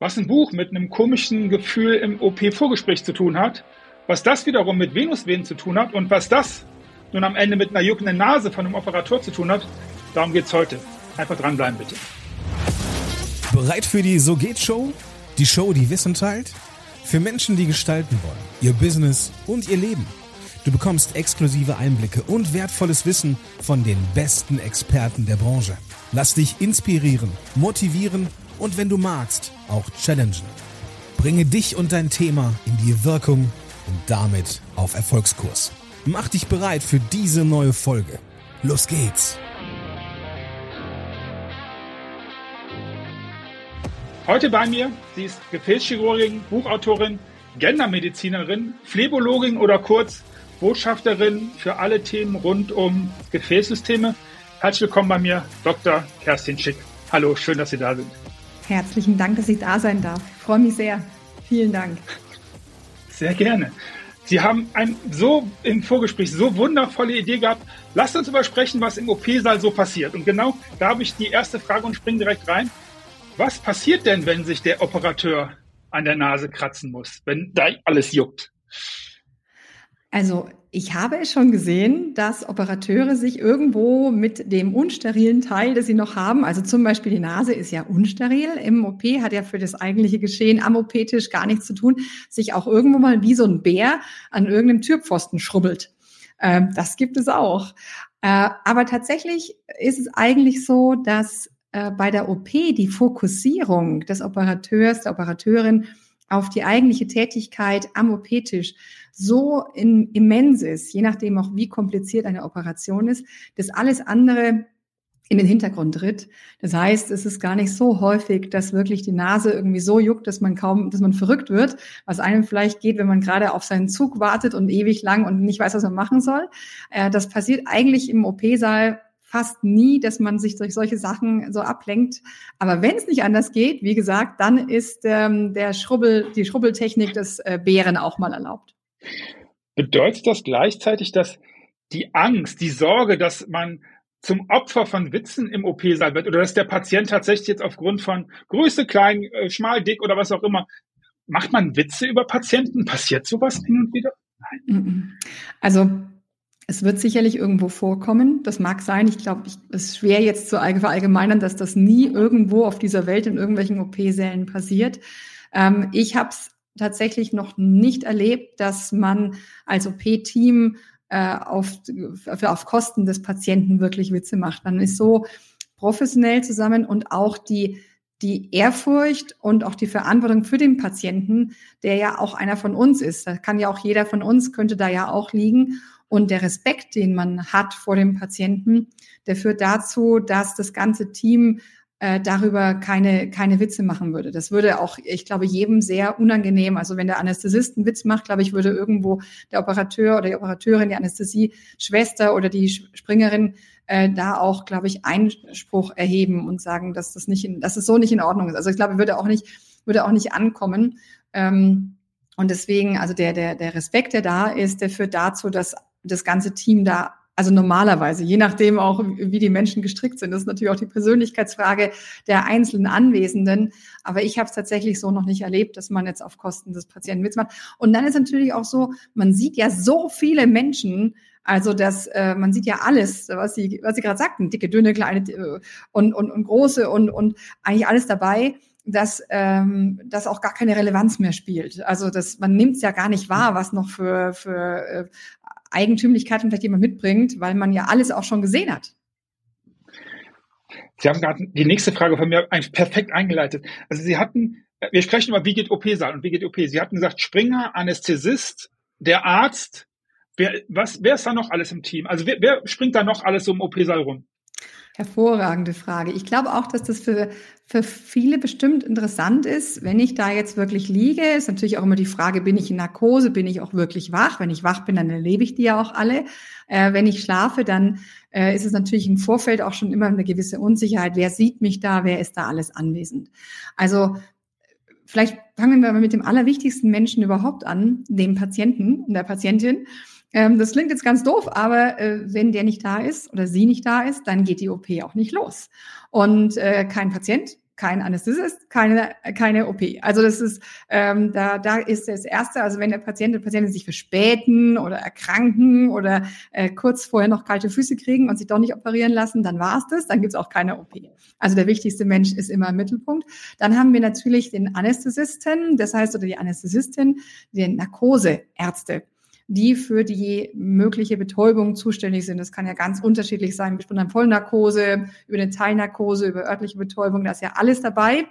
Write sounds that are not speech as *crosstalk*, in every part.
was ein Buch mit einem komischen Gefühl im OP-Vorgespräch zu tun hat, was das wiederum mit Venusvenen zu tun hat und was das nun am Ende mit einer juckenden Nase von einem Operator zu tun hat, darum geht's heute. Einfach dranbleiben, bitte. Bereit für die So geht Show? Die Show, die Wissen teilt? Für Menschen, die gestalten wollen, ihr Business und ihr Leben. Du bekommst exklusive Einblicke und wertvolles Wissen von den besten Experten der Branche. Lass dich inspirieren, motivieren und wenn du magst, auch challengen. Bringe dich und dein Thema in die Wirkung und damit auf Erfolgskurs. Mach dich bereit für diese neue Folge. Los geht's! Heute bei mir, sie ist Gefäßchirurgin, Buchautorin, Gendermedizinerin, Phlebologin oder kurz Botschafterin für alle Themen rund um Gefäßsysteme. Herzlich willkommen bei mir, Dr. Kerstin Schick. Hallo, schön, dass Sie da sind. Herzlichen Dank, dass ich da sein darf. Ich freue mich sehr. Vielen Dank. Sehr gerne. Sie haben ein so im Vorgespräch so wundervolle Idee gehabt. Lasst uns übersprechen, was im OP-Saal so passiert. Und genau da habe ich die erste Frage und springe direkt rein. Was passiert denn, wenn sich der Operateur an der Nase kratzen muss, wenn da alles juckt? Also ich habe es schon gesehen, dass Operateure sich irgendwo mit dem unsterilen Teil, das sie noch haben, also zum Beispiel die Nase ist ja unsteril im OP, hat ja für das eigentliche Geschehen am OP-Tisch gar nichts zu tun, sich auch irgendwo mal wie so ein Bär an irgendeinem Türpfosten schrubbelt. Ähm, das gibt es auch. Äh, aber tatsächlich ist es eigentlich so, dass äh, bei der OP die Fokussierung des Operateurs, der Operateurin auf die eigentliche Tätigkeit am OP-Tisch so in, immens ist, je nachdem auch wie kompliziert eine Operation ist, dass alles andere in den Hintergrund tritt. Das heißt, es ist gar nicht so häufig, dass wirklich die Nase irgendwie so juckt, dass man kaum, dass man verrückt wird, was einem vielleicht geht, wenn man gerade auf seinen Zug wartet und ewig lang und nicht weiß, was man machen soll. Äh, das passiert eigentlich im OP-Saal fast nie, dass man sich durch solche Sachen so ablenkt. Aber wenn es nicht anders geht, wie gesagt, dann ist ähm, der Schrubbel, die Schrubbeltechnik des äh, Bären auch mal erlaubt. Bedeutet das gleichzeitig, dass die Angst, die Sorge, dass man zum Opfer von Witzen im OP-Saal wird oder dass der Patient tatsächlich jetzt aufgrund von Größe, klein, äh, schmal, dick oder was auch immer, macht man Witze über Patienten? Passiert sowas hin und wieder? Nein. Also es wird sicherlich irgendwo vorkommen. Das mag sein. Ich glaube, es ist schwer jetzt zu verallgemeinern, dass das nie irgendwo auf dieser Welt in irgendwelchen OP-Sälen passiert. Ähm, ich habe es tatsächlich noch nicht erlebt, dass man als OP-Team äh, auf, auf Kosten des Patienten wirklich Witze macht. Man ist so professionell zusammen und auch die die Ehrfurcht und auch die Verantwortung für den Patienten, der ja auch einer von uns ist. Da kann ja auch jeder von uns, könnte da ja auch liegen. Und der Respekt, den man hat vor dem Patienten, der führt dazu, dass das ganze Team äh, darüber keine, keine Witze machen würde. Das würde auch, ich glaube, jedem sehr unangenehm. Also wenn der Anästhesist einen Witz macht, glaube ich, würde irgendwo der Operateur oder die Operateurin, die Anästhesie-Schwester oder die Springerin äh, da auch, glaube ich, Einspruch erheben und sagen, dass das nicht, in, dass es so nicht in Ordnung ist. Also ich glaube, würde auch nicht, würde auch nicht ankommen. Ähm, und deswegen, also der, der, der Respekt, der da ist, der führt dazu, dass das ganze Team da also normalerweise, je nachdem auch, wie die Menschen gestrickt sind. Das ist natürlich auch die Persönlichkeitsfrage der einzelnen Anwesenden. Aber ich habe es tatsächlich so noch nicht erlebt, dass man jetzt auf Kosten des Patienten Witz macht. Und dann ist natürlich auch so, man sieht ja so viele Menschen, also das, äh, man sieht ja alles, was Sie, was Sie gerade sagten, dicke, dünne, kleine äh, und, und, und große und, und eigentlich alles dabei dass ähm, das auch gar keine Relevanz mehr spielt. Also das, man nimmt es ja gar nicht wahr, was noch für, für äh, Eigentümlichkeiten vielleicht jemand mitbringt, weil man ja alles auch schon gesehen hat. Sie haben gerade die nächste Frage von mir eigentlich perfekt eingeleitet. Also Sie hatten, wir sprechen über wie geht OP-Saal und wie geht OP. Sie hatten gesagt, Springer, Anästhesist, der Arzt. Wer, was, wer ist da noch alles im Team? Also wer, wer springt da noch alles so im OP-Saal rum? Hervorragende Frage. Ich glaube auch, dass das für, für viele bestimmt interessant ist, wenn ich da jetzt wirklich liege. Ist natürlich auch immer die Frage, bin ich in Narkose, bin ich auch wirklich wach? Wenn ich wach bin, dann erlebe ich die ja auch alle. Äh, wenn ich schlafe, dann äh, ist es natürlich im Vorfeld auch schon immer eine gewisse Unsicherheit. Wer sieht mich da? Wer ist da alles anwesend? Also vielleicht fangen wir mal mit dem allerwichtigsten Menschen überhaupt an, dem Patienten und der Patientin. Ähm, das klingt jetzt ganz doof, aber äh, wenn der nicht da ist oder sie nicht da ist, dann geht die OP auch nicht los. Und äh, kein Patient kein Anästhesist, keine, keine OP. Also das ist, ähm, da, da ist das Erste, also wenn der Patient und Patientin sich verspäten oder erkranken oder äh, kurz vorher noch kalte Füße kriegen und sich doch nicht operieren lassen, dann war es das, dann gibt's auch keine OP. Also der wichtigste Mensch ist immer im Mittelpunkt. Dann haben wir natürlich den Anästhesisten, das heißt, oder die Anästhesistin, den Narkoseärzte die für die mögliche Betäubung zuständig sind. Das kann ja ganz unterschiedlich sein, bestimmt an Vollnarkose, über eine Teilnarkose, über örtliche Betäubung, da ist ja alles dabei.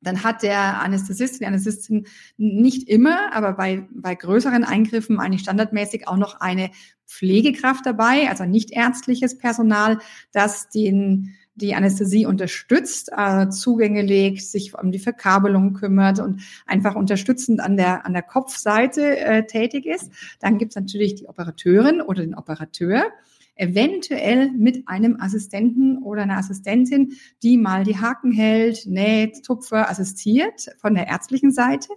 Dann hat der Anästhesist, die Anästhesistin nicht immer, aber bei, bei größeren Eingriffen eigentlich standardmäßig auch noch eine Pflegekraft dabei, also nicht ärztliches Personal, das den die Anästhesie unterstützt, äh, Zugänge legt, sich um die Verkabelung kümmert und einfach unterstützend an der, an der Kopfseite äh, tätig ist. Dann gibt es natürlich die Operateurin oder den Operateur, eventuell mit einem Assistenten oder einer Assistentin, die mal die Haken hält, näht, Tupfer, assistiert von der ärztlichen Seite.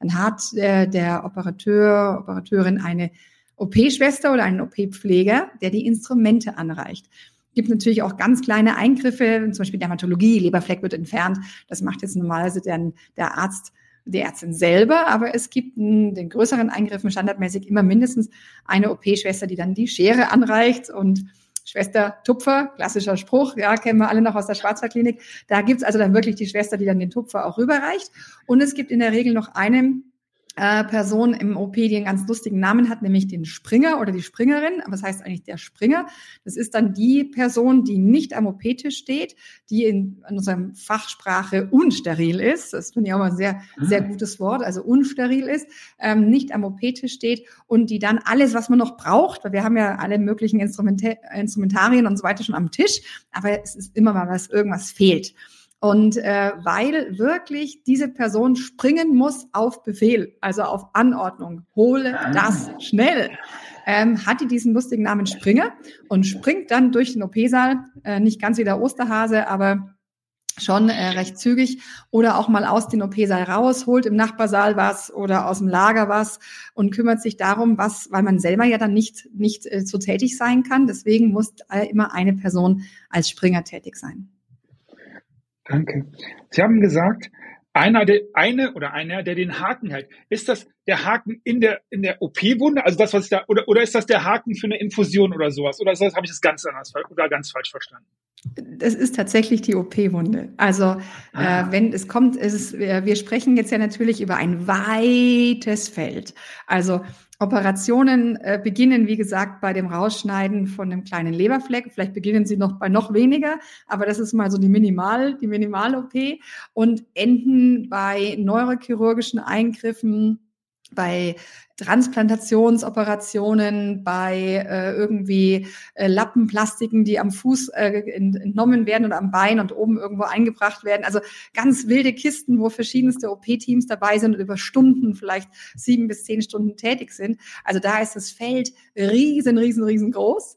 Dann hat äh, der Operateur, Operateurin eine OP-Schwester oder einen OP-Pfleger, der die Instrumente anreicht gibt natürlich auch ganz kleine Eingriffe, zum Beispiel Dermatologie, Leberfleck wird entfernt. Das macht jetzt normalerweise der, der Arzt, die Ärztin selber, aber es gibt in den größeren Eingriffen standardmäßig immer mindestens eine OP-Schwester, die dann die Schere anreicht und Schwester Tupfer, klassischer Spruch, ja, kennen wir alle noch aus der Schwarzwaldklinik. Da gibt's also dann wirklich die Schwester, die dann den Tupfer auch rüberreicht. Und es gibt in der Regel noch eine äh, Person im OP, die einen ganz lustigen Namen hat, nämlich den Springer oder die Springerin. Aber es heißt eigentlich der Springer. Das ist dann die Person, die nicht am OP-Tisch steht, die in, in unserer Fachsprache unsteril ist. Das finde ich auch mal ein sehr, sehr ah. gutes Wort. Also unsteril ist, ähm, nicht am OP-Tisch steht und die dann alles, was man noch braucht, weil wir haben ja alle möglichen Instrumente, Instrumentarien und so weiter schon am Tisch, aber es ist immer mal was, irgendwas fehlt. Und äh, weil wirklich diese Person springen muss auf Befehl, also auf Anordnung, hole das schnell, ähm, hat die diesen lustigen Namen Springer und springt dann durch den OP-Saal, äh, nicht ganz wie der Osterhase, aber schon äh, recht zügig oder auch mal aus dem OP-Saal raus, holt im Nachbarsaal was oder aus dem Lager was und kümmert sich darum, was, weil man selber ja dann nicht, nicht äh, so tätig sein kann. Deswegen muss äh, immer eine Person als Springer tätig sein. Danke. Sie haben gesagt, einer der, eine oder einer, der den Haken hält. Ist das der Haken in der, in der OP-Wunde? Also das, was ich da, oder, oder ist das der Haken für eine Infusion oder sowas? Oder habe ich das ganz anders oder ganz falsch verstanden? Das ist tatsächlich die OP-Wunde. Also äh, ah. äh, wenn es kommt, ist es, wir sprechen jetzt ja natürlich über ein weites Feld. Also Operationen äh, beginnen, wie gesagt, bei dem Rausschneiden von einem kleinen Leberfleck. Vielleicht beginnen sie noch bei noch weniger, aber das ist mal so die Minimal, die Minimal-OP und enden bei neurochirurgischen Eingriffen bei Transplantationsoperationen, bei äh, irgendwie äh, Lappenplastiken, die am Fuß äh, entnommen werden oder am Bein und oben irgendwo eingebracht werden. Also ganz wilde Kisten, wo verschiedenste OP-Teams dabei sind und über Stunden, vielleicht sieben bis zehn Stunden tätig sind. Also da ist das Feld riesen, riesen, riesengroß.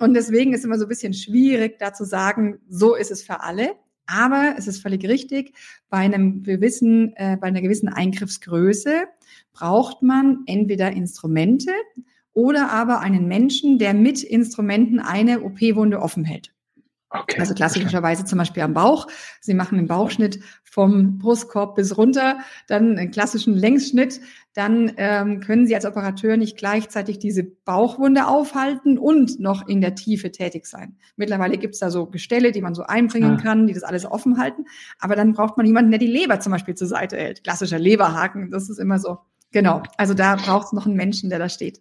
Und deswegen ist immer so ein bisschen schwierig, da zu sagen, so ist es für alle. Aber es ist völlig richtig, bei einem gewissen, äh, bei einer gewissen Eingriffsgröße braucht man entweder Instrumente oder aber einen Menschen, der mit Instrumenten eine OP-Wunde offen hält. Okay. Also klassischerweise zum Beispiel am Bauch. Sie machen einen Bauchschnitt vom Brustkorb bis runter, dann einen klassischen Längsschnitt. Dann ähm, können Sie als Operateur nicht gleichzeitig diese Bauchwunde aufhalten und noch in der Tiefe tätig sein. Mittlerweile gibt es da so Gestelle, die man so einbringen ah. kann, die das alles offen halten. Aber dann braucht man jemanden, der die Leber zum Beispiel zur Seite hält. Klassischer Leberhaken, das ist immer so. Genau. Also da braucht es noch einen Menschen, der da steht.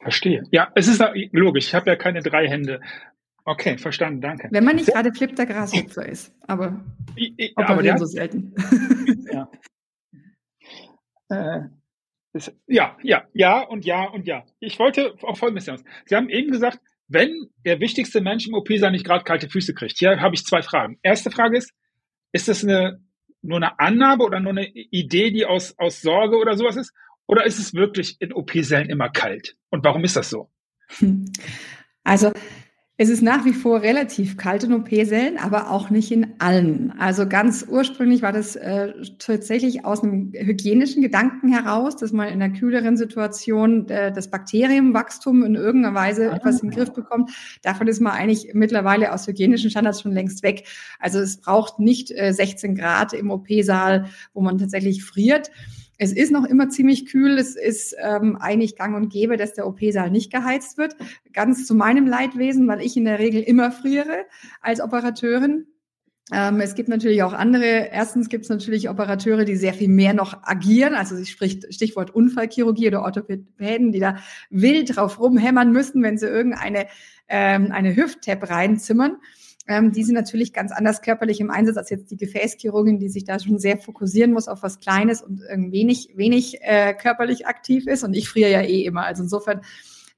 Verstehe. Ja, es ist logisch. Ich habe ja keine drei Hände. Okay, verstanden, danke. Wenn man nicht gerade Flip der Grashüpfer ist, aber ich, ich, aber so selten. *laughs* Ja. Äh, ist, ja, ja, ja und ja und ja. Ich wollte auf Folgendes hinaus. Sie haben eben gesagt, wenn der wichtigste Mensch im OP sein nicht gerade kalte Füße kriegt. Hier habe ich zwei Fragen. Erste Frage ist, ist das eine, nur eine Annahme oder nur eine Idee, die aus, aus Sorge oder sowas ist? Oder ist es wirklich in OP-Sälen immer kalt? Und warum ist das so? Also Es ist nach wie vor relativ kalt in OP-Sälen, aber auch nicht in allen. Also ganz ursprünglich war das äh, tatsächlich aus einem hygienischen Gedanken heraus, dass man in einer kühleren Situation äh, das Bakterienwachstum in irgendeiner Weise ah. etwas in den Griff bekommt. Davon ist man eigentlich mittlerweile aus hygienischen Standards schon längst weg. Also es braucht nicht äh, 16 Grad im OP-Saal, wo man tatsächlich friert. Es ist noch immer ziemlich kühl. Es ist ähm, eigentlich gang und gäbe, dass der OP-Saal nicht geheizt wird. Ganz zu meinem Leidwesen, weil ich in der Regel immer friere als Operateurin. Ähm, es gibt natürlich auch andere. Erstens gibt es natürlich Operateure, die sehr viel mehr noch agieren. Also sie spricht Stichwort Unfallchirurgie oder Orthopäden, die da wild drauf rumhämmern müssen, wenn sie irgendeine ähm, eine Hüft-Tab reinzimmern. Ähm, die sind natürlich ganz anders körperlich im Einsatz als jetzt die Gefäßchirurgin, die sich da schon sehr fokussieren muss auf was Kleines und wenig, wenig äh, körperlich aktiv ist. Und ich friere ja eh immer. Also insofern.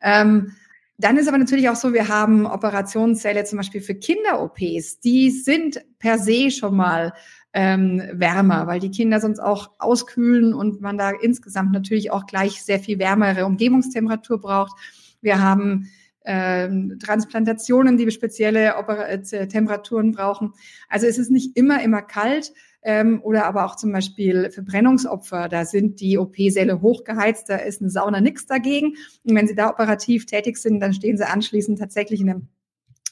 Ähm, dann ist aber natürlich auch so, wir haben Operationssäle zum Beispiel für Kinder-OPs. Die sind per se schon mal ähm, wärmer, weil die Kinder sonst auch auskühlen und man da insgesamt natürlich auch gleich sehr viel wärmere Umgebungstemperatur braucht. Wir haben ähm, Transplantationen, die spezielle Oper äh, Temperaturen brauchen. Also es ist nicht immer, immer kalt. Ähm, oder aber auch zum Beispiel Verbrennungsopfer, da sind die OP-Säle hochgeheizt, da ist eine Sauna nichts dagegen. Und wenn sie da operativ tätig sind, dann stehen sie anschließend tatsächlich in einem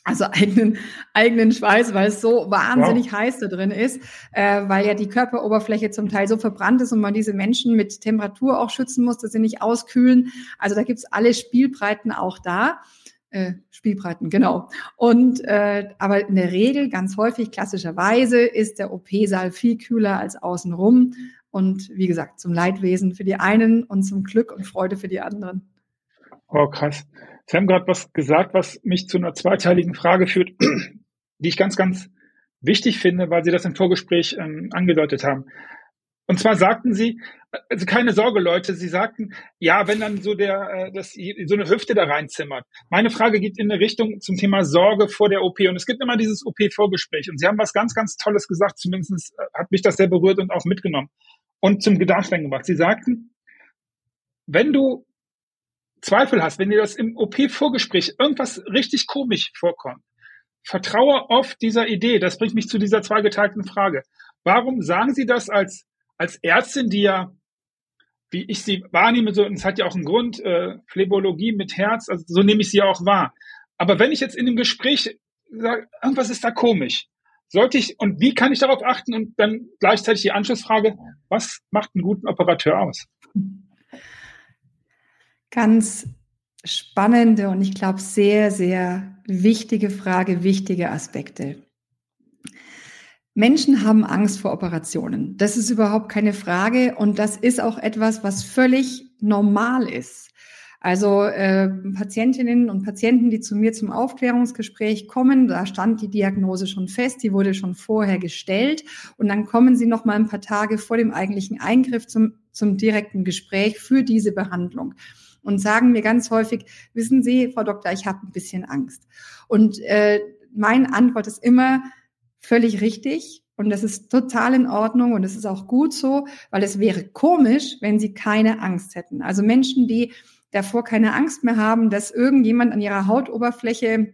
also eigenen, eigenen Schweiß, weil es so wahnsinnig wow. heiß da drin ist, äh, weil ja die Körperoberfläche zum Teil so verbrannt ist und man diese Menschen mit Temperatur auch schützen muss, dass sie nicht auskühlen. Also da gibt's alle Spielbreiten auch da. Äh, Spielbreiten, genau. Und äh, aber in der Regel, ganz häufig, klassischerweise, ist der OP-Saal viel kühler als außenrum. Und wie gesagt, zum Leidwesen für die einen und zum Glück und Freude für die anderen. Oh, krass. Sie haben gerade was gesagt, was mich zu einer zweiteiligen Frage führt, *clears throat* die ich ganz, ganz wichtig finde, weil Sie das im Vorgespräch ähm, angedeutet haben. Und zwar sagten sie, also keine Sorge, Leute, sie sagten, ja, wenn dann so der, äh, das, so eine Hüfte da reinzimmert. Meine Frage geht in eine Richtung zum Thema Sorge vor der OP. Und es gibt immer dieses OP-Vorgespräch. Und sie haben was ganz, ganz Tolles gesagt. Zumindest äh, hat mich das sehr berührt und auch mitgenommen und zum Gedanken gemacht. Sie sagten, wenn du Zweifel hast, wenn dir das im OP-Vorgespräch irgendwas richtig komisch vorkommt, vertraue auf dieser Idee. Das bringt mich zu dieser zweigeteilten Frage. Warum sagen Sie das als als Ärztin, die ja, wie ich sie wahrnehme, so, und es hat ja auch einen Grund, äh, Phlebologie mit Herz, also so nehme ich sie auch wahr. Aber wenn ich jetzt in dem Gespräch sage, irgendwas ist da komisch, sollte ich, und wie kann ich darauf achten? Und dann gleichzeitig die Anschlussfrage, was macht einen guten Operateur aus? Ganz spannende und ich glaube sehr, sehr wichtige Frage, wichtige Aspekte. Menschen haben Angst vor Operationen. Das ist überhaupt keine Frage und das ist auch etwas, was völlig normal ist. Also äh, Patientinnen und Patienten, die zu mir zum Aufklärungsgespräch kommen, da stand die Diagnose schon fest, die wurde schon vorher gestellt und dann kommen sie noch mal ein paar Tage vor dem eigentlichen Eingriff zum, zum direkten Gespräch für diese Behandlung und sagen mir ganz häufig, wissen Sie, Frau Doktor, ich habe ein bisschen Angst. Und äh, meine Antwort ist immer, völlig richtig und das ist total in Ordnung und es ist auch gut so, weil es wäre komisch, wenn sie keine Angst hätten. Also Menschen, die davor keine Angst mehr haben, dass irgendjemand an ihrer Hautoberfläche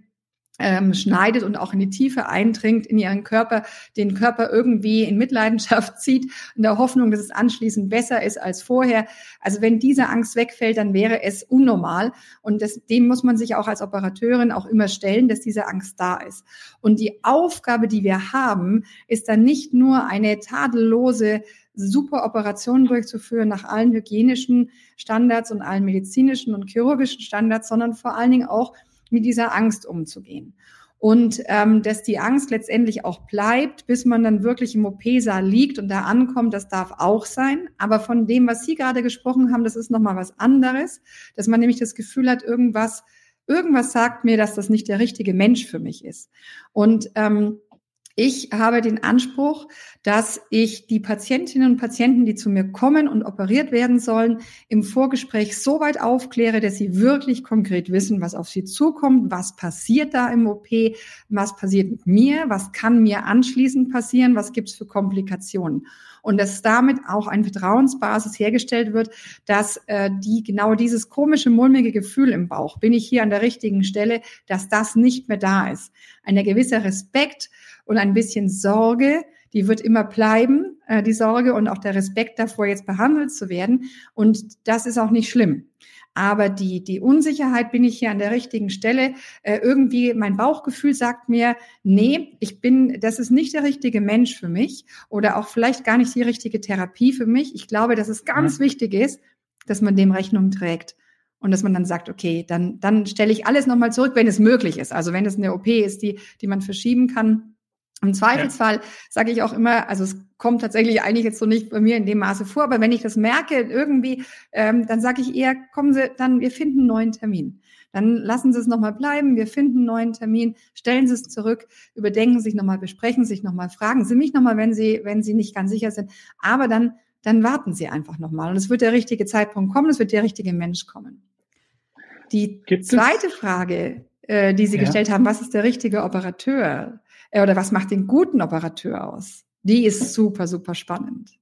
ähm, schneidet und auch in die Tiefe eindringt in ihren Körper, den Körper irgendwie in Mitleidenschaft *laughs* zieht, in der Hoffnung, dass es anschließend besser ist als vorher. Also wenn diese Angst wegfällt, dann wäre es unnormal. Und das, dem muss man sich auch als Operateurin auch immer stellen, dass diese Angst da ist. Und die Aufgabe, die wir haben, ist dann nicht nur eine tadellose super Operationen durchzuführen nach allen hygienischen Standards und allen medizinischen und chirurgischen Standards, sondern vor allen Dingen auch mit dieser Angst umzugehen. Und ähm, dass die Angst letztendlich auch bleibt, bis man dann wirklich im OP-Saal liegt und da ankommt, das darf auch sein. Aber von dem, was Sie gerade gesprochen haben, das ist nochmal was anderes, dass man nämlich das Gefühl hat, irgendwas, irgendwas sagt mir, dass das nicht der richtige Mensch für mich ist. Und ähm, Ich habe den Anspruch, dass ich die Patientinnen und Patienten, die zu mir kommen und operiert werden sollen, im Vorgespräch so weit aufkläre, dass sie wirklich konkret wissen, was auf sie zukommt, was passiert da im OP, was passiert mit mir, was kann mir anschließend passieren, was gibt's für Komplikationen. Und dass damit auch eine Vertrauensbasis hergestellt wird, dass äh, die genau dieses komische, mulmige Gefühl im Bauch, bin ich hier an der richtigen Stelle, dass das nicht mehr da ist. Ein gewisser Respekt, und ein bisschen Sorge, die wird immer bleiben, äh, die Sorge und auch der Respekt davor, jetzt behandelt zu werden. Und das ist auch nicht schlimm. Aber die, die Unsicherheit, bin ich hier an der richtigen Stelle? Äh, irgendwie mein Bauchgefühl sagt mir, nee, ich bin, das ist nicht der richtige Mensch für mich oder auch vielleicht gar nicht die richtige Therapie für mich. Ich glaube, dass es ganz mhm. wichtig ist, dass man dem Rechnung trägt und dass man dann sagt, okay, dann, dann stelle ich alles nochmal zurück, wenn es möglich ist. Also wenn es eine OP ist, die, die man verschieben kann, im Zweifelsfall ja. sage ich auch immer, also es kommt tatsächlich eigentlich jetzt so nicht bei mir in dem Maße vor, aber wenn ich das merke irgendwie, ähm, dann sage ich eher, kommen Sie, dann wir finden einen neuen Termin. Dann lassen Sie es nochmal bleiben, wir finden einen neuen Termin, stellen Sie es zurück, überdenken sich nochmal, besprechen sich nochmal, fragen Sie mich nochmal, wenn Sie, wenn Sie nicht ganz sicher sind. Aber dann, dann warten Sie einfach nochmal. Und es wird der richtige Zeitpunkt kommen, es wird der richtige Mensch kommen. Die Gibt zweite es? Frage, äh, die Sie ja. gestellt haben, was ist der richtige Operateur? Äh, oder was macht den guten Operateur aus? Die ist super, super spannend.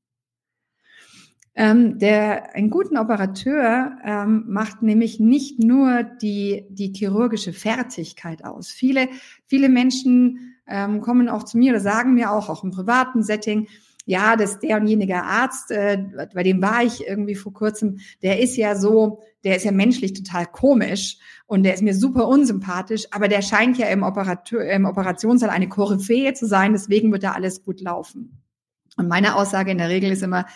Ähm, der, einen guten Operateur ähm, macht nämlich nicht nur die, die chirurgische Fertigkeit aus. Viele, viele Menschen ähm, kommen auch zu mir oder sagen mir auch, auch im privaten Setting, ja, dass der und jenige Arzt, äh, bei dem war ich irgendwie vor kurzem, der ist ja so, der ist ja menschlich total komisch und der ist mir super unsympathisch, aber der scheint ja im, Operateur, im Operationssaal eine Koryphäe zu sein, deswegen wird da alles gut laufen. Und meine Aussage in der Regel ist immer,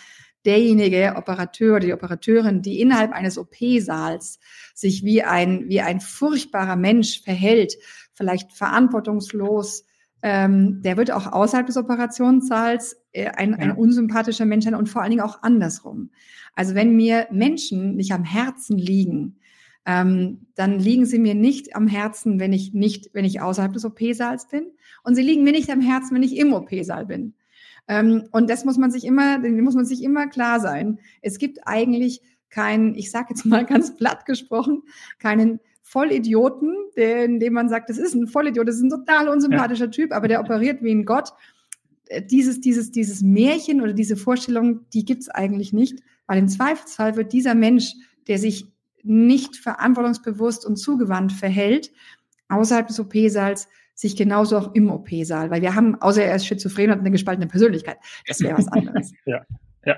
derjenige Operateur oder die Operateurin, die innerhalb eines OP-Saals sich wie ein, wie ein furchtbarer Mensch verhält, vielleicht verantwortungslos, ähm, der wird auch außerhalb des Operationssaals äh, ein, ja. ein unsympathischer Mensch sein und vor allen Dingen auch andersrum. Also wenn mir Menschen nicht am Herzen liegen, ähm, dann liegen sie mir nicht am Herzen, wenn ich nicht, wenn ich außerhalb des OP-Saals bin. Und sie liegen mir nicht am Herzen, wenn ich im OP-Saal bin. Ähm, und das muss man sich immer, muss man sich immer klar sein. Es gibt eigentlich keinen, ich sage jetzt mal *laughs* ganz platt gesprochen, keinen Vollidioten, den, dem man sagt, das ist ein Vollidiot, das ist ein total unsympathischer ja. Typ, aber der operiert wie ein Gott. Äh, dieses, dieses, dieses Märchen oder diese Vorstellung, die gibt's eigentlich nicht, weil im Zweifelsfall wird dieser Mensch, der sich nicht verantwortungsbewusst und zugewandt verhält, außerhalb des OP-Saals, sich genauso auch im OP-Saal, weil wir haben, außer er ist schizophren und eine gespaltene Persönlichkeit, das wäre was anderes. *laughs* ja, ja.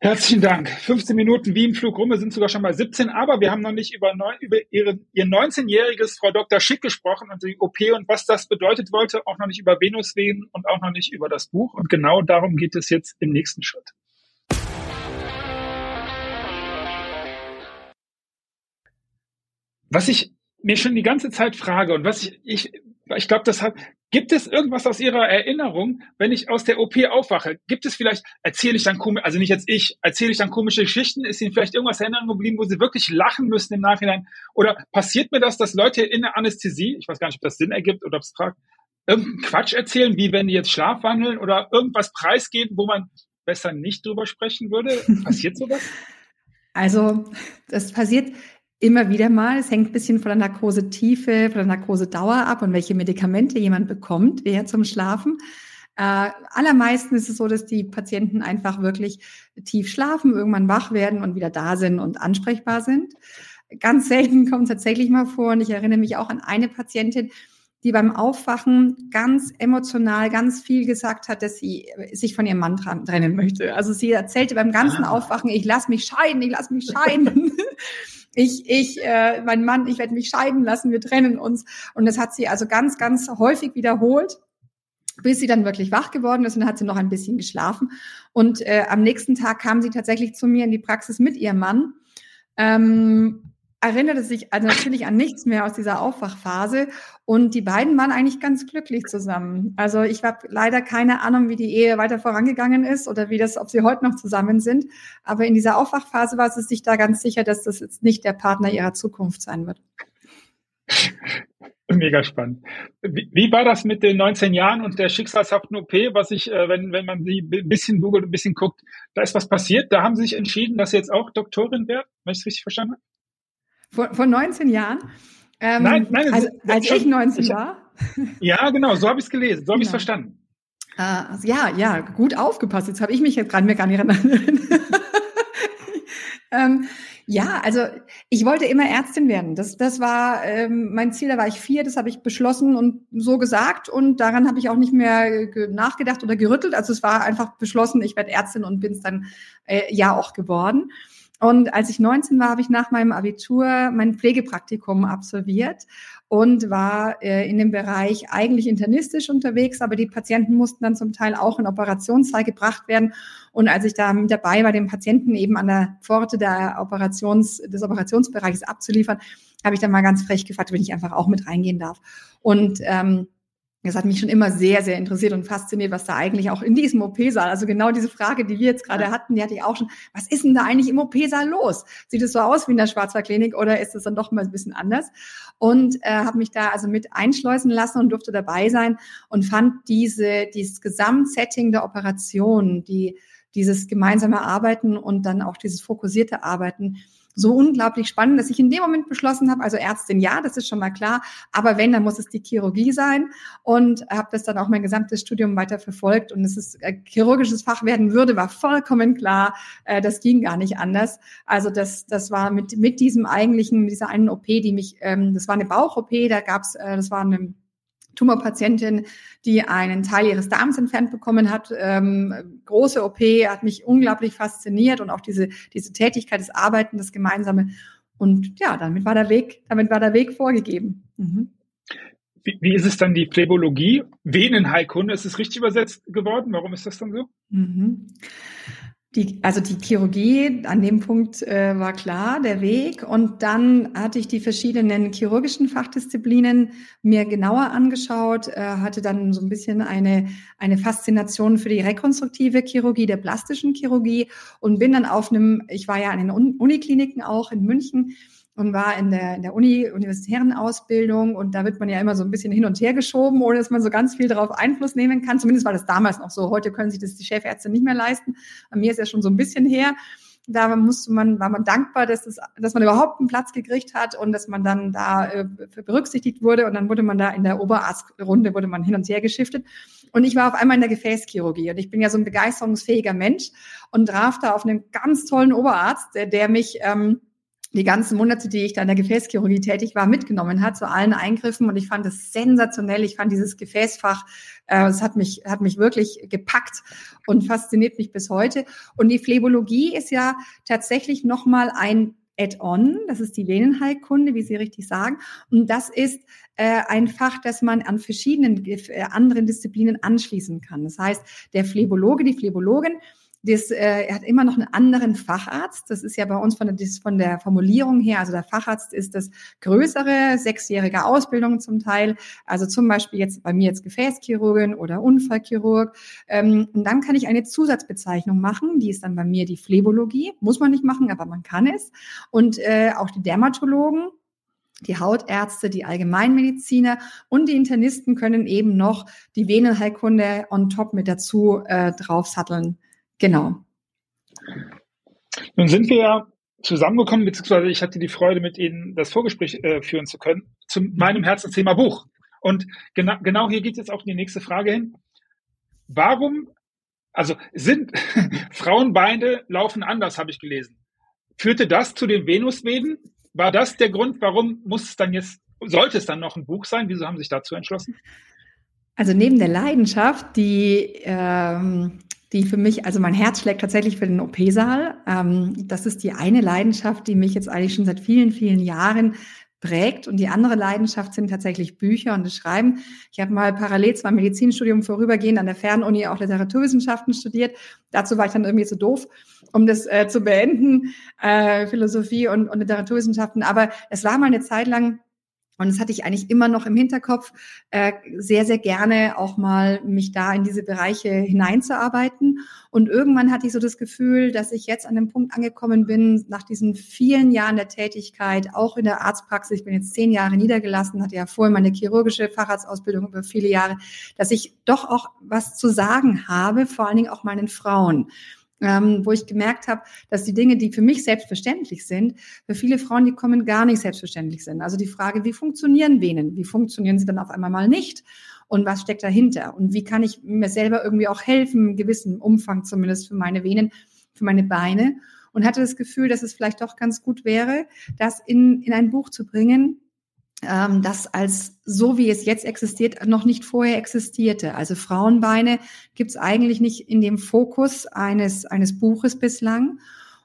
Herzlichen Dank. 15 Minuten wie im Flug rum. Wir sind sogar schon bei 17, aber wir haben noch nicht über, neun, über ihre, ihr 19-jähriges Frau Dr. Schick gesprochen und die OP und was das bedeutet wollte, auch noch nicht über Venuswehen und auch noch nicht über das Buch. Und genau darum geht es jetzt im nächsten Schritt. Was ich mir schon die ganze Zeit frage und was ich, ich, ich glaube, das hat, Gibt es irgendwas aus Ihrer Erinnerung, wenn ich aus der OP aufwache? Gibt es vielleicht, erzähle ich dann komisch, also nicht jetzt ich, erzähle ich dann komische Geschichten? Ist Ihnen vielleicht irgendwas in Erinnerung geblieben, wo Sie wirklich lachen müssen im Nachhinein? Oder passiert mir das, dass Leute in der Anästhesie, ich weiß gar nicht, ob das Sinn ergibt oder fragt, irgendeinen Quatsch erzählen, wie wenn die jetzt schlafwandeln oder irgendwas preisgeben, wo man besser nicht drüber sprechen würde? Passiert sowas? Also, das passiert Immer wieder mal. Es hängt ein bisschen von der Narkosetiefe, von der Narkosedauer ab und welche Medikamente jemand bekommt, wer zum Schlafen. Äh, allermeisten ist es so, dass die Patienten einfach wirklich tief schlafen, irgendwann wach werden und wieder da sind und ansprechbar sind. Ganz selten kommt tatsächlich mal vor und ich erinnere mich auch an eine Patientin, die beim Aufwachen ganz emotional ganz viel gesagt hat, dass sie sich von ihrem Mann trennen möchte. Also sie erzählte beim ganzen ah. Aufwachen, ich lass mich scheiden, ich lass mich scheiden. *laughs* *laughs* ich, ich, äh, mein Mann, ich werde mich scheiden lassen, wir trennen uns. Und das hat sie also ganz, ganz häufig wiederholt bis sie dann wirklich wach geworden ist und dann hat sie noch ein bisschen geschlafen. Und äh, am nächsten Tag kam sie tatsächlich zu mir in die Praxis mit ihrem Mann. Ähm, erinnerte sich also natürlich an nichts mehr aus dieser Aufwachphase und die beiden waren eigentlich ganz glücklich zusammen. Also ich habe leider keine Ahnung, wie die Ehe weiter vorangegangen ist oder wie das, ob sie heute noch zusammen sind. Aber in dieser Aufwachphase war sie sich da ganz sicher, dass das jetzt nicht der Partner ihrer Zukunft sein wird. *laughs* Mega spannend. Wie, war das mit den 19 Jahren und der schicksalshaften OP, was ich, äh, wenn, wenn man sie ein bisschen googelt, ein bisschen guckt, da ist was passiert. Da haben sie sich entschieden, dass sie jetzt auch Doktorin werden, wenn ich es richtig verstanden habe? Vor, vor 19 Jahren? Ähm, nein, nein. Also, als schon, ich 19 ich, war? Ja, genau, so habe ich es gelesen, so habe ich es genau. verstanden. Uh, ja, ja, gut aufgepasst. Jetzt habe ich mich jetzt gerade mir gar nicht *laughs* erinnert. ähm, ja, also ich wollte immer Ärztin werden. Das, das war ähm, mein Ziel. Da war ich vier, das habe ich beschlossen und so gesagt. Und daran habe ich auch nicht mehr nachgedacht oder gerüttelt. Also es war einfach beschlossen, ich werde Ärztin und bin es dann äh, ja auch geworden. Und als ich 19 war, habe ich nach meinem Abitur mein Pflegepraktikum absolviert und war äh, in dem Bereich eigentlich internistisch unterwegs, aber die Patienten mussten dann zum Teil auch in Operationssaal gebracht werden. Und als ich da mit dabei war, den Patienten eben an der Pforte der Operations, des Operationsbereichs abzuliefern, habe ich dann mal ganz frech gefragt, wenn ich einfach auch mit reingehen darf. Und ähm, das hat mich schon immer sehr, sehr interessiert und fasziniert, was da eigentlich auch in diesem OP-Saal, also genau diese Frage, die wir jetzt gerade hatten, die hatte ich auch schon, was ist denn da eigentlich im OP-Saal los? Sieht es so aus wie in der Schwarzwaldklinik oder ist es dann doch mal ein bisschen anders? Und äh, habe mich da also mit einschleusen lassen und durfte dabei sein und fand diese, dieses Gesamtsetting der Operation, die, dieses gemeinsame Arbeiten und dann auch dieses fokussierte Arbeiten, so unglaublich spannend, dass ich in dem Moment beschlossen habe, also Ärztin ja, das ist schon mal klar, aber wenn, dann muss es die Chirurgie sein und habe das dann auch mein gesamtes Studium weiter verfolgt und es äh, chirurgisches Fach werden würde, war vollkommen klar, äh, das ging gar nicht anders. Also das, das war mit, mit diesem eigentlichen, mit dieser einen OP, die mich, ähm, das war eine Bauch-OP, da gab's, äh, das war eine Tumorpatientin, die einen Teil ihres Darms entfernt bekommen hat. Ähm, große OP, hat mich unglaublich fasziniert und auch diese, diese Tätigkeit des Arbeiten, das Gemeinsame. Und ja, damit war der Weg, damit war der Weg vorgegeben. Mhm. Wie, wie ist es dann die Phlebologie? Venenheilkunde, ist es richtig übersetzt geworden? Warum ist das dann so? Mhm. Die, also die Chirurgie, an dem Punkt äh, war klar der Weg. Und dann hatte ich die verschiedenen chirurgischen Fachdisziplinen mir genauer angeschaut, äh, hatte dann so ein bisschen eine, eine Faszination für die rekonstruktive Chirurgie, der plastischen Chirurgie und bin dann auf einem, ich war ja an den Unikliniken auch in München, und war in der, in der Uni, universitären Ausbildung und da wird man ja immer so ein bisschen hin und her geschoben, ohne dass man so ganz viel darauf Einfluss nehmen kann. Zumindest war das damals noch so. Heute können sich das die Chefärzte nicht mehr leisten. Bei mir ist ja schon so ein bisschen her. Da musste man, war man dankbar, dass, es, dass man überhaupt einen Platz gekriegt hat und dass man dann da äh, berücksichtigt wurde und dann wurde man da in der Oberarztrunde wurde man hin und her geschiftet. Und ich war auf einmal in der Gefäßchirurgie und ich bin ja so ein begeisterungsfähiger Mensch und traf da auf einen ganz tollen Oberarzt, der, der mich ähm, die ganzen Monate, die ich da in der Gefäßchirurgie tätig war, mitgenommen hat zu allen Eingriffen und ich fand es sensationell. Ich fand dieses Gefäßfach, äh, es hat mich hat mich wirklich gepackt und fasziniert mich bis heute. Und die Phlebologie ist ja tatsächlich noch mal ein Add-on, das ist die Venenheilkunde, wie Sie richtig sagen. Und das ist äh, ein Fach, das man an verschiedenen äh, anderen Disziplinen anschließen kann. Das heißt, der Phlebologe, die Phleboligin das, äh, er hat immer noch einen anderen Facharzt. Das ist ja bei uns von der, von der Formulierung her, also der Facharzt ist das größere, sechsjährige Ausbildung zum Teil. Also zum Beispiel jetzt bei mir jetzt Gefäßchirurgin oder Unfallchirurg. Ähm, und dann kann ich eine Zusatzbezeichnung machen, die ist dann bei mir die Phlebologie. Muss man nicht machen, aber man kann es. Und äh, auch die Dermatologen, die Hautärzte, die Allgemeinmediziner und die Internisten können eben noch die Venenheilkunde on top mit dazu äh, draufsatteln. Genau. Nun sind wir ja zusammengekommen, beziehungsweise ich hatte die Freude, mit Ihnen das Vorgespräch äh, führen zu können, zu meinem Herzensthema Buch. Und genau, genau hier geht jetzt auch die nächste Frage hin. Warum, also sind *laughs* Frauenbeine laufen anders, habe ich gelesen. Führte das zu den Venusweben? War das der Grund, warum muss es dann jetzt, sollte es dann noch ein Buch sein? Wieso haben Sie sich dazu entschlossen? Also neben der Leidenschaft, die ähm, die für mich, also mein Herz schlägt tatsächlich für den OP-Saal. Ähm, das ist die eine Leidenschaft, die mich jetzt eigentlich schon seit vielen, vielen Jahren prägt. Und die andere Leidenschaft sind tatsächlich Bücher und das Schreiben. Ich habe mal parallel zwar Medizinstudium vorübergehend an der Fernuni auch Literaturwissenschaften studiert. Dazu war ich dann irgendwie zu doof, um das äh, zu beenden, äh, Philosophie und, und Literaturwissenschaften. Aber es war mal eine Zeit lang Und das hatte ich eigentlich immer noch im Hinterkopf, äh, sehr, sehr gerne auch mal mich da in diese Bereiche hineinzuarbeiten. Und irgendwann hatte ich so das Gefühl, dass ich jetzt an dem Punkt angekommen bin, nach diesen vielen Jahren der Tätigkeit, auch in der Arztpraxis, ich bin jetzt zehn Jahre niedergelassen, hatte ja vorher meine chirurgische Facharztausbildung über viele Jahre, dass ich doch auch was zu sagen habe, vor allen Dingen auch meinen Frauen ähm, wo ich gemerkt habe, dass die Dinge, die für mich selbstverständlich sind, für viele Frauen, die kommen, gar nicht selbstverständlich sind. Also die Frage, wie funktionieren Venen? Wie funktionieren sie dann auf einmal mal nicht? Und was steckt dahinter? Und wie kann ich mir selber irgendwie auch helfen, in gewissem Umfang zumindest für meine Venen, für meine Beine? Und hatte das Gefühl, dass es vielleicht doch ganz gut wäre, das in, in ein Buch zu bringen, ähm, das als so wie es jetzt existiert noch nicht vorher existierte. Also Frauenbeine gibt es eigentlich nicht in dem Fokus eines eines Buches bislang.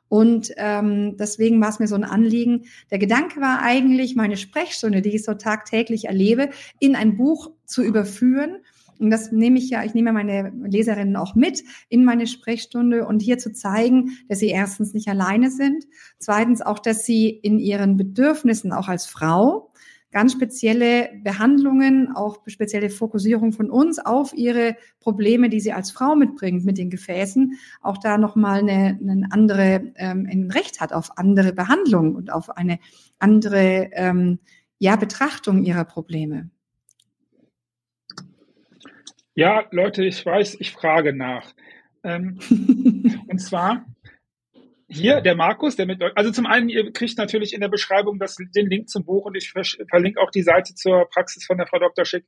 Und ähm, deswegen war es mir so ein Anliegen. Der Gedanke war eigentlich, meine Sprechstunde, die ich so tagtäglich erlebe, in ein Buch zu überführen. Und das nehme ich ja, ich nehme meine Leserinnen auch mit in meine Sprechstunde und hier zu zeigen, dass sie erstens nicht alleine sind, zweitens auch, dass sie in ihren Bedürfnissen auch als Frau ganz spezielle Behandlungen, auch spezielle Fokussierung von uns auf ihre Probleme, die sie als Frau mitbringt mit den Gefäßen, auch da nochmal eine, eine andere, ähm, ein Recht hat auf andere Behandlung und auf eine andere ähm, ja, Betrachtung ihrer Probleme. Ja, Leute, ich weiß, ich frage nach. Ähm, *laughs* und zwar, hier der Markus, der mit euch, also zum einen, ihr kriegt natürlich in der Beschreibung das, den Link zum Buch und ich verlinke auch die Seite zur Praxis von der Frau Dr. Schick.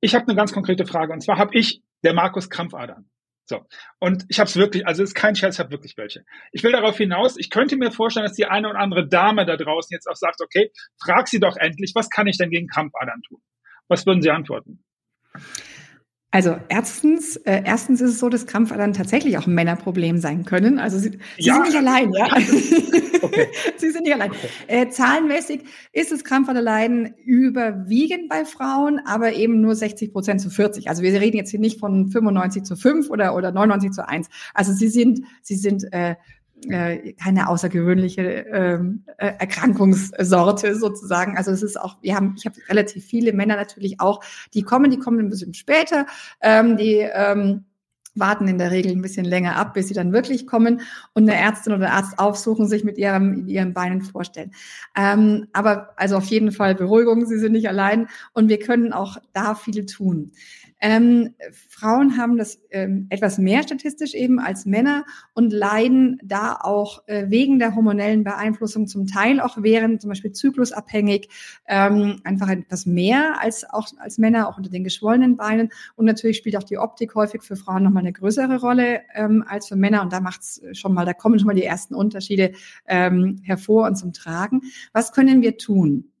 Ich habe eine ganz konkrete Frage und zwar habe ich, der Markus, Krampfadern. So. Und ich habe es wirklich, also es ist kein Scherz, ich habe wirklich welche. Ich will darauf hinaus, ich könnte mir vorstellen, dass die eine oder andere Dame da draußen jetzt auch sagt, okay, frag sie doch endlich, was kann ich denn gegen Krampfadern tun? Was würden Sie antworten? Also erstens, äh, erstens ist es so, dass Krampfadern tatsächlich auch ein Männerproblem sein können. Also sie, sie ja. sind nicht allein, ja. Okay. *laughs* sie sind nicht allein. Okay. Äh, zahlenmäßig ist das Krampfaderleiden überwiegend bei Frauen, aber eben nur 60 Prozent zu 40. Also wir reden jetzt hier nicht von 95 zu 5 oder, oder 99 zu 1. Also sie sind, sie sind äh, äh, keine außergewöhnliche ähm, äh, Erkrankungssorte sozusagen. Also es ist auch, wir haben, ich habe relativ viele Männer natürlich auch, die kommen, die kommen ein bisschen später, ähm, die ähm, warten in der Regel ein bisschen länger ab, bis sie dann wirklich kommen und eine Ärztin oder Arzt aufsuchen, sich mit ihrem, ihren Beinen vorstellen. Ähm, aber also auf jeden Fall Beruhigung, sie sind nicht allein und wir können auch da viel tun. Ähm, Frauen haben das ähm, etwas mehr statistisch eben als Männer und leiden da auch äh, wegen der hormonellen Beeinflussung zum Teil auch während zum Beispiel zyklusabhängig ähm, einfach etwas mehr als auch als Männer, auch unter den geschwollenen Beinen. Und natürlich spielt auch die Optik häufig für Frauen nochmal eine größere Rolle ähm, als für Männer. Und da macht's schon mal, da kommen schon mal die ersten Unterschiede ähm, hervor und zum Tragen. Was können wir tun?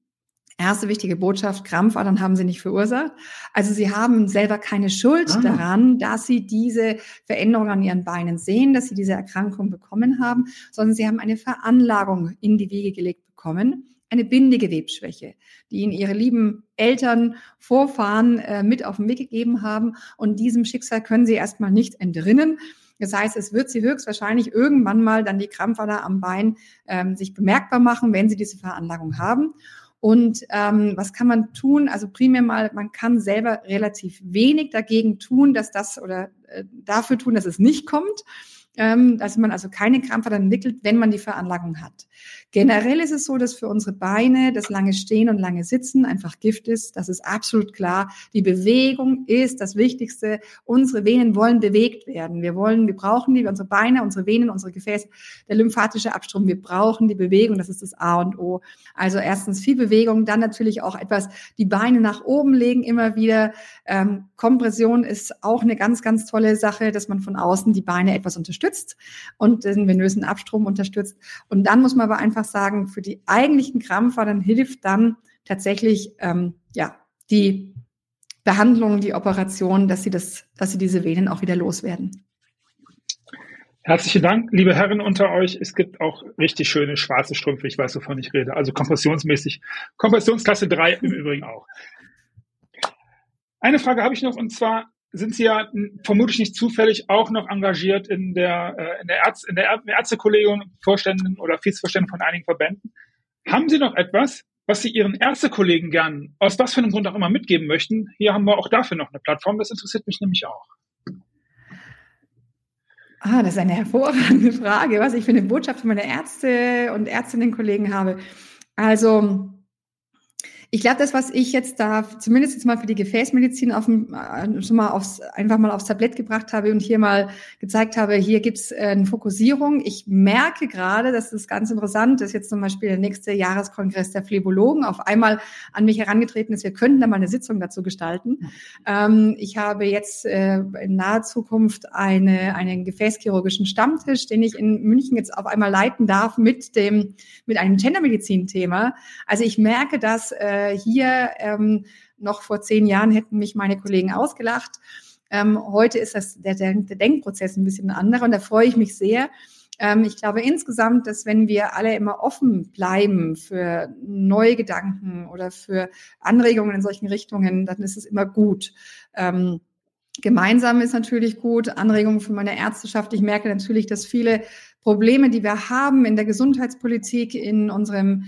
Erste wichtige Botschaft, Krampfadern haben sie nicht verursacht. Also sie haben selber keine Schuld ah. daran, dass sie diese Veränderung an ihren Beinen sehen, dass sie diese Erkrankung bekommen haben, sondern sie haben eine Veranlagung in die Wiege gelegt bekommen, eine Bindegewebsschwäche, die ihnen ihre lieben Eltern, Vorfahren äh, mit auf den Weg gegeben haben. Und diesem Schicksal können sie erstmal nicht entrinnen. Das heißt, es wird sie höchstwahrscheinlich irgendwann mal dann die Krampfader am Bein ähm, sich bemerkbar machen, wenn sie diese Veranlagung haben. Und ähm, was kann man tun? Also primär mal, man kann selber relativ wenig dagegen tun, dass das oder äh, dafür tun, dass es nicht kommt ähm, dass man also keine Krampfadern entwickelt, wenn man die Veranlagung hat. Generell ist es so, dass für unsere Beine das lange Stehen und lange Sitzen einfach Gift ist. Das ist absolut klar. Die Bewegung ist das Wichtigste. Unsere Venen wollen bewegt werden. Wir wollen, wir brauchen die, unsere Beine, unsere Venen, unsere Gefäße, der lymphatische Abstrom. Wir brauchen die Bewegung. Das ist das A und O. Also erstens viel Bewegung, dann natürlich auch etwas die Beine nach oben legen immer wieder. Ähm, Kompression ist auch eine ganz, ganz tolle Sache, dass man von außen die Beine etwas unterstützt und den venösen Abstrom unterstützt. Und dann muss man aber einfach sagen, für die eigentlichen Krampfadern hilft dann tatsächlich ähm, ja die Behandlung, die Operation, dass sie das, dass sie diese Venen auch wieder loswerden. Herzlichen Dank, liebe Herren unter euch. Es gibt auch richtig schöne schwarze Strümpfe, ich weiß, wovon ich rede. Also kompressionsmäßig. Kompressionsklasse 3 im Übrigen auch. Eine Frage habe ich noch und zwar, sind Sie ja vermutlich nicht zufällig auch noch engagiert in der, äh, in der, Ärz in der Ärztekollegium, Vorständen oder Vizevorständen von einigen Verbänden. Haben Sie noch etwas, was Sie Ihren Ärztekollegen gern, aus was für einem Grund auch immer mitgeben möchten, hier haben wir auch dafür noch eine Plattform. Das interessiert mich nämlich auch. Ah, das ist eine hervorragende Frage, was ich für eine Botschaft für meine Ärzte und Ärztinnen-Kollegen habe. Also, ich glaube, das, was ich jetzt da zumindest jetzt mal für die Gefäßmedizin auf dem, äh, schon mal aufs, einfach mal aufs Tablett gebracht habe und hier mal gezeigt habe, hier gibt's äh, eine Fokussierung. Ich merke gerade, dass das ganz interessant ist, jetzt zum Beispiel der nächste Jahreskongress der Phlebologen auf einmal an mich herangetreten ist, wir könnten da mal eine Sitzung dazu gestalten. Ähm, ich habe jetzt äh, in naher Zukunft eine, einen gefäßchirurgischen Stammtisch, den ich in München jetzt auf einmal leiten darf mit dem, mit einem Gendermedizin-Thema. Also ich merke, dass äh, äh, hier ähm, noch vor zehn Jahren hätten mich meine Kollegen ausgelacht. Ähm, heute ist das, der, der, Denkprozess ein bisschen anderer und da freue ich mich sehr. Ähm, ich glaube insgesamt, dass wenn wir alle immer offen bleiben für neue Gedanken oder für Anregungen in solchen Richtungen, dann ist es immer gut. Ähm, Gemeinsam ist natürlich gut, Anregungen für meine Ärzteschaft. Ich merke natürlich, dass viele Probleme, die wir haben in der Gesundheitspolitik, in unserem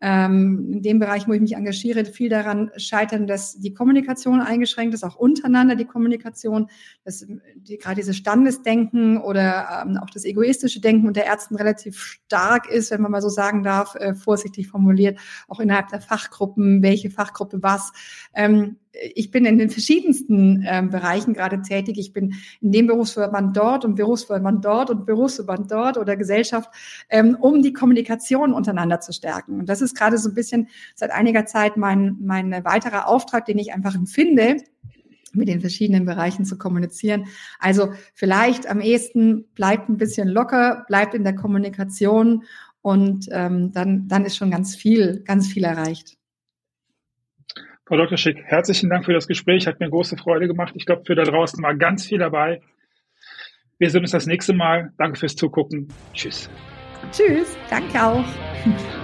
ähm, in dem Bereich, wo ich mich engagiere, viel daran scheitern, dass die Kommunikation eingeschränkt ist, auch untereinander die Kommunikation, dass die, gerade dieses Standesdenken oder ähm, auch das egoistische Denken unter Ärzten relativ stark ist, wenn man mal so sagen darf, äh, vorsichtig formuliert, auch innerhalb der Fachgruppen, welche Fachgruppe was. Ähm, ich bin in den verschiedensten äh, Bereichen gerade tätig. Ich bin in dem Berufsverband dort und Berufsverband dort und Berufsverband dort oder Gesellschaft, ähm, um die Kommunikation untereinander zu stärken. Und das ist gerade so ein bisschen seit einiger Zeit mein, mein weiterer Auftrag, den ich einfach empfinde, mit den verschiedenen Bereichen zu kommunizieren. Also vielleicht am ehesten bleibt ein bisschen locker, bleibt in der Kommunikation und ähm, dann, dann ist schon ganz viel, ganz viel erreicht. Frau Dr. Schick, herzlichen Dank für das Gespräch. Hat mir große Freude gemacht. Ich glaube, für da draußen war ganz viel dabei. Wir sehen uns das nächste Mal. Danke fürs Zugucken. Tschüss. Tschüss. Danke auch. *laughs*